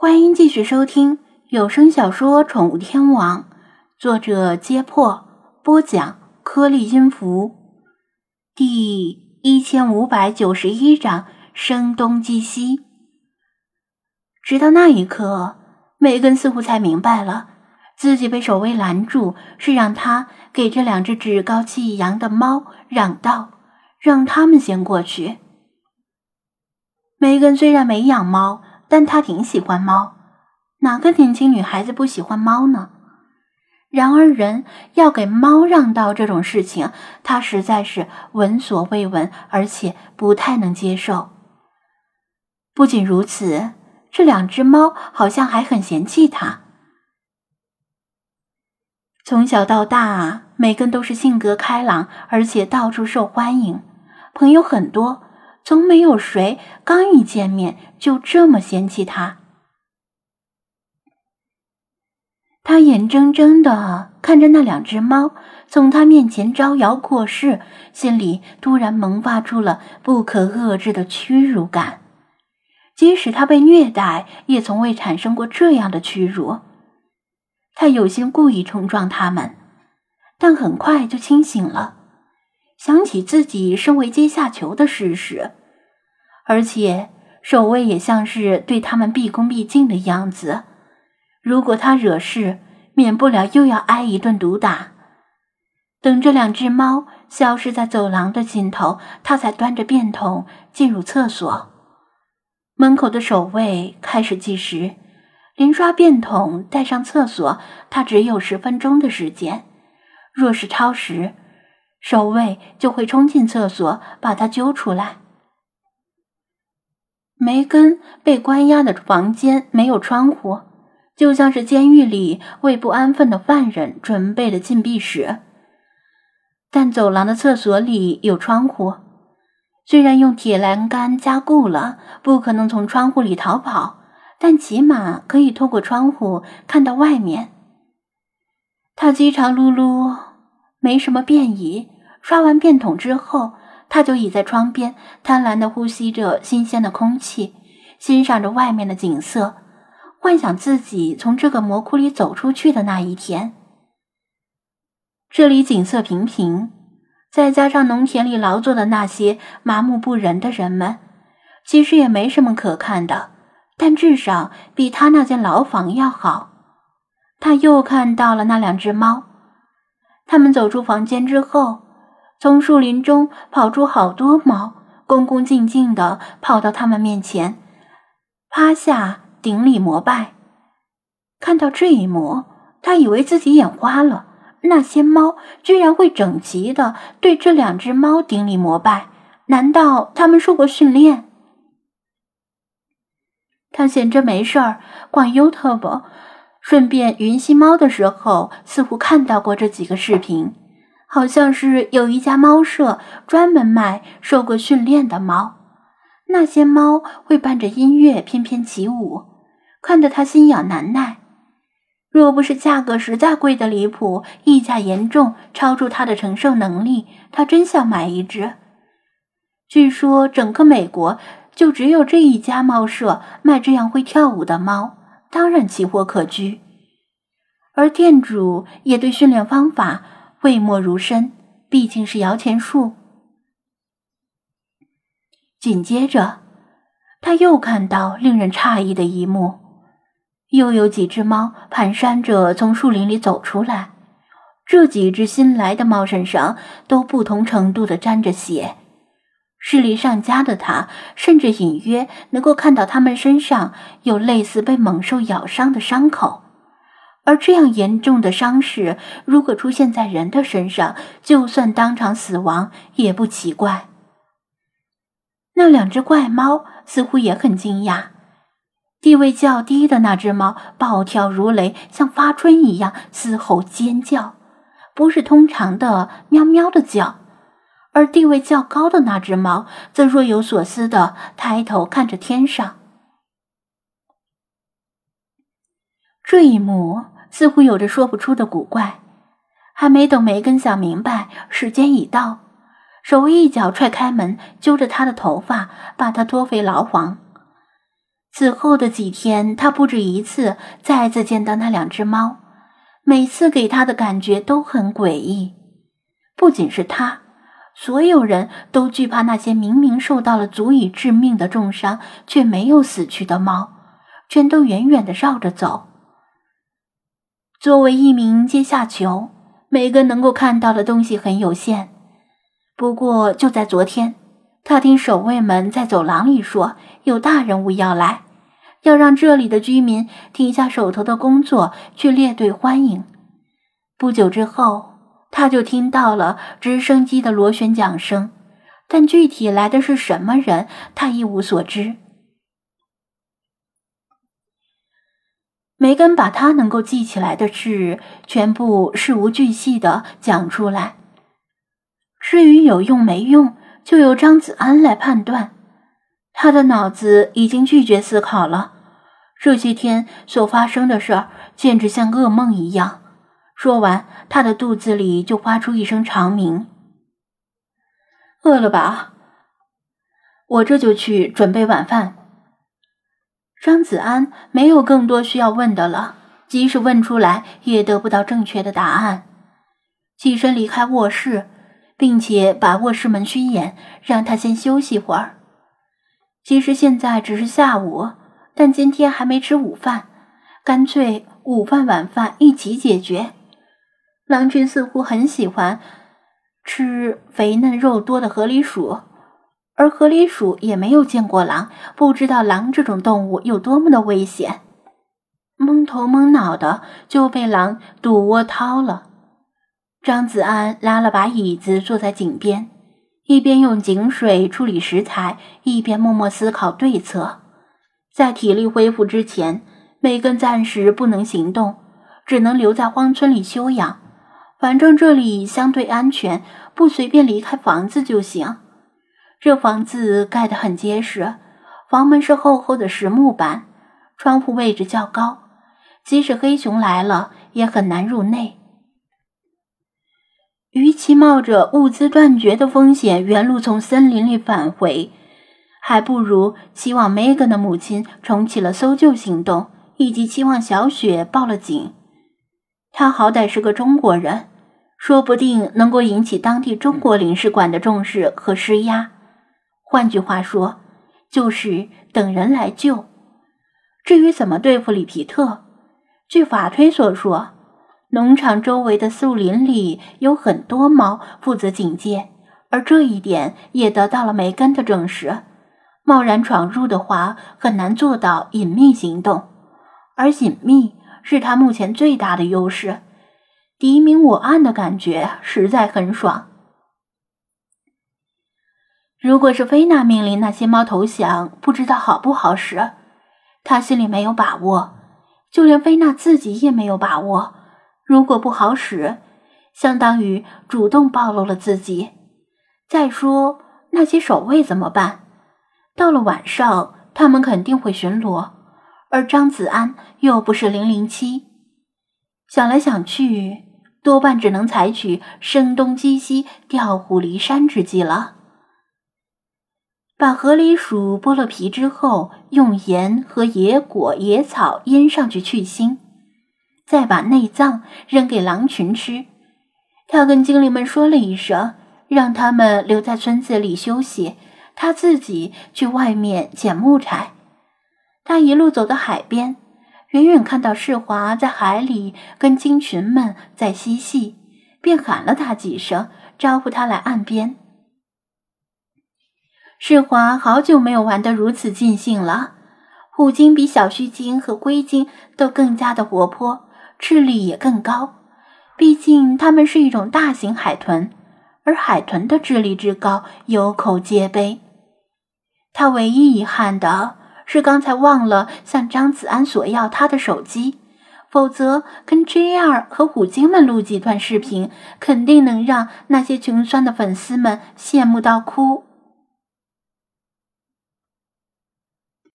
欢迎继续收听有声小说《宠物天王》，作者：揭破，播讲：颗粒音符，第一千五百九十一章：声东击西。直到那一刻，梅根似乎才明白了，自己被守卫拦住，是让他给这两只趾高气扬的猫让道，让他们先过去。梅根虽然没养猫。但他挺喜欢猫，哪个年轻女孩子不喜欢猫呢？然而，人要给猫让道这种事情，他实在是闻所未闻，而且不太能接受。不仅如此，这两只猫好像还很嫌弃他。从小到大，每根都是性格开朗，而且到处受欢迎，朋友很多。从没有谁刚一见面就这么嫌弃他。他眼睁睁的看着那两只猫从他面前招摇过市，心里突然萌发出了不可遏制的屈辱感。即使他被虐待，也从未产生过这样的屈辱。他有心故意冲撞他们，但很快就清醒了，想起自己身为阶下囚的事实。而且守卫也像是对他们毕恭毕敬的样子。如果他惹事，免不了又要挨一顿毒打。等这两只猫消失在走廊的尽头，他才端着便桶进入厕所。门口的守卫开始计时，连刷便桶带上厕所，他只有十分钟的时间。若是超时，守卫就会冲进厕所把他揪出来。梅根被关押的房间没有窗户，就像是监狱里为不安分的犯人准备的禁闭室。但走廊的厕所里有窗户，虽然用铁栏杆加固了，不可能从窗户里逃跑，但起码可以透过窗户看到外面。他饥肠辘辘，没什么便衣。刷完便桶之后。他就倚在窗边，贪婪地呼吸着新鲜的空气，欣赏着外面的景色，幻想自己从这个魔窟里走出去的那一天。这里景色平平，再加上农田里劳作的那些麻木不仁的人们，其实也没什么可看的，但至少比他那间牢房要好。他又看到了那两只猫，他们走出房间之后。从树林中跑出好多猫，恭恭敬敬地跑到他们面前，趴下顶礼膜拜。看到这一幕，他以为自己眼花了。那些猫居然会整齐地对这两只猫顶礼膜拜，难道他们受过训练？他闲着没事儿逛 YouTube，顺便云吸猫的时候，似乎看到过这几个视频。好像是有一家猫舍专门卖受过训练的猫，那些猫会伴着音乐翩翩起舞，看得他心痒难耐。若不是价格实在贵得离谱，溢价严重超出他的承受能力，他真想买一只。据说整个美国就只有这一家猫舍卖这样会跳舞的猫，当然奇货可居。而店主也对训练方法。讳莫如深，毕竟是摇钱树。紧接着，他又看到令人诧异的一幕：又有几只猫蹒跚着从树林里走出来。这几只新来的猫身上都不同程度的沾着血，视力尚佳的他甚至隐约能够看到它们身上有类似被猛兽咬伤的伤口。而这样严重的伤势，如果出现在人的身上，就算当场死亡也不奇怪。那两只怪猫似乎也很惊讶，地位较低的那只猫暴跳如雷，像发春一样嘶吼尖叫，不是通常的喵喵的叫；而地位较高的那只猫则若有所思的抬头看着天上。这一幕。似乎有着说不出的古怪，还没等梅根想明白，时间已到，守卫一脚踹开门，揪着他的头发，把他拖回牢房。此后的几天，他不止一次再次见到那两只猫，每次给他的感觉都很诡异。不仅是他，所有人都惧怕那些明明受到了足以致命的重伤却没有死去的猫，全都远远的绕着走。作为一名阶下囚，每个能够看到的东西很有限。不过就在昨天，他听守卫们在走廊里说，有大人物要来。要让这里的居民停下手头的工作，去列队欢迎。不久之后，他就听到了直升机的螺旋桨声，但具体来的是什么人，他一无所知。梅根把他能够记起来的事全部事无巨细的讲出来，至于有用没用，就由张子安来判断。他的脑子已经拒绝思考了，这些天所发生的事儿简直像噩梦一样。说完，他的肚子里就发出一声长鸣。饿了吧？我这就去准备晚饭。张子安没有更多需要问的了，即使问出来也得不到正确的答案，起身离开卧室，并且把卧室门虚掩，让他先休息会儿。其实现在只是下午，但今天还没吃午饭，干脆午饭晚饭一起解决。狼群似乎很喜欢吃肥嫩肉多的河狸鼠，而河狸鼠也没有见过狼，不知道狼这种动物有多么的危险，蒙头蒙脑的就被狼堵窝掏了。张子安拉了把椅子坐在井边。一边用井水处理食材，一边默默思考对策。在体力恢复之前，梅根暂时不能行动，只能留在荒村里休养。反正这里相对安全，不随便离开房子就行。这房子盖得很结实，房门是厚厚的实木板，窗户位置较高，即使黑熊来了也很难入内。与其冒着物资断绝的风险原路从森林里返回，还不如期望 Megan 的母亲重启了搜救行动，以及期望小雪报了警。他好歹是个中国人，说不定能够引起当地中国领事馆的重视和施压。换句话说，就是等人来救。至于怎么对付里皮特，据法推所说。农场周围的树林里有很多猫负责警戒，而这一点也得到了梅根的证实。贸然闯入的话，很难做到隐秘行动，而隐秘是他目前最大的优势。敌明我暗的感觉实在很爽。如果是菲娜命令那些猫投降，不知道好不好使。他心里没有把握，就连菲娜自己也没有把握。如果不好使，相当于主动暴露了自己。再说那些守卫怎么办？到了晚上，他们肯定会巡逻，而张子安又不是零零七。想来想去，多半只能采取声东击西、调虎离山之计了。把河狸鼠剥了皮之后，用盐和野果、野草腌上去去腥。再把内脏扔给狼群吃。他跟精灵们说了一声，让他们留在村子里休息，他自己去外面捡木柴。他一路走到海边，远远看到世华在海里跟鲸群们在嬉戏，便喊了他几声，招呼他来岸边。世华好久没有玩得如此尽兴了。虎鲸比小须鲸和灰鲸都更加的活泼。智力也更高，毕竟它们是一种大型海豚，而海豚的智力之高有口皆碑。他唯一遗憾的是刚才忘了向张子安索要他的手机，否则跟 J.R. 和虎鲸们录几段视频，肯定能让那些穷酸的粉丝们羡慕到哭。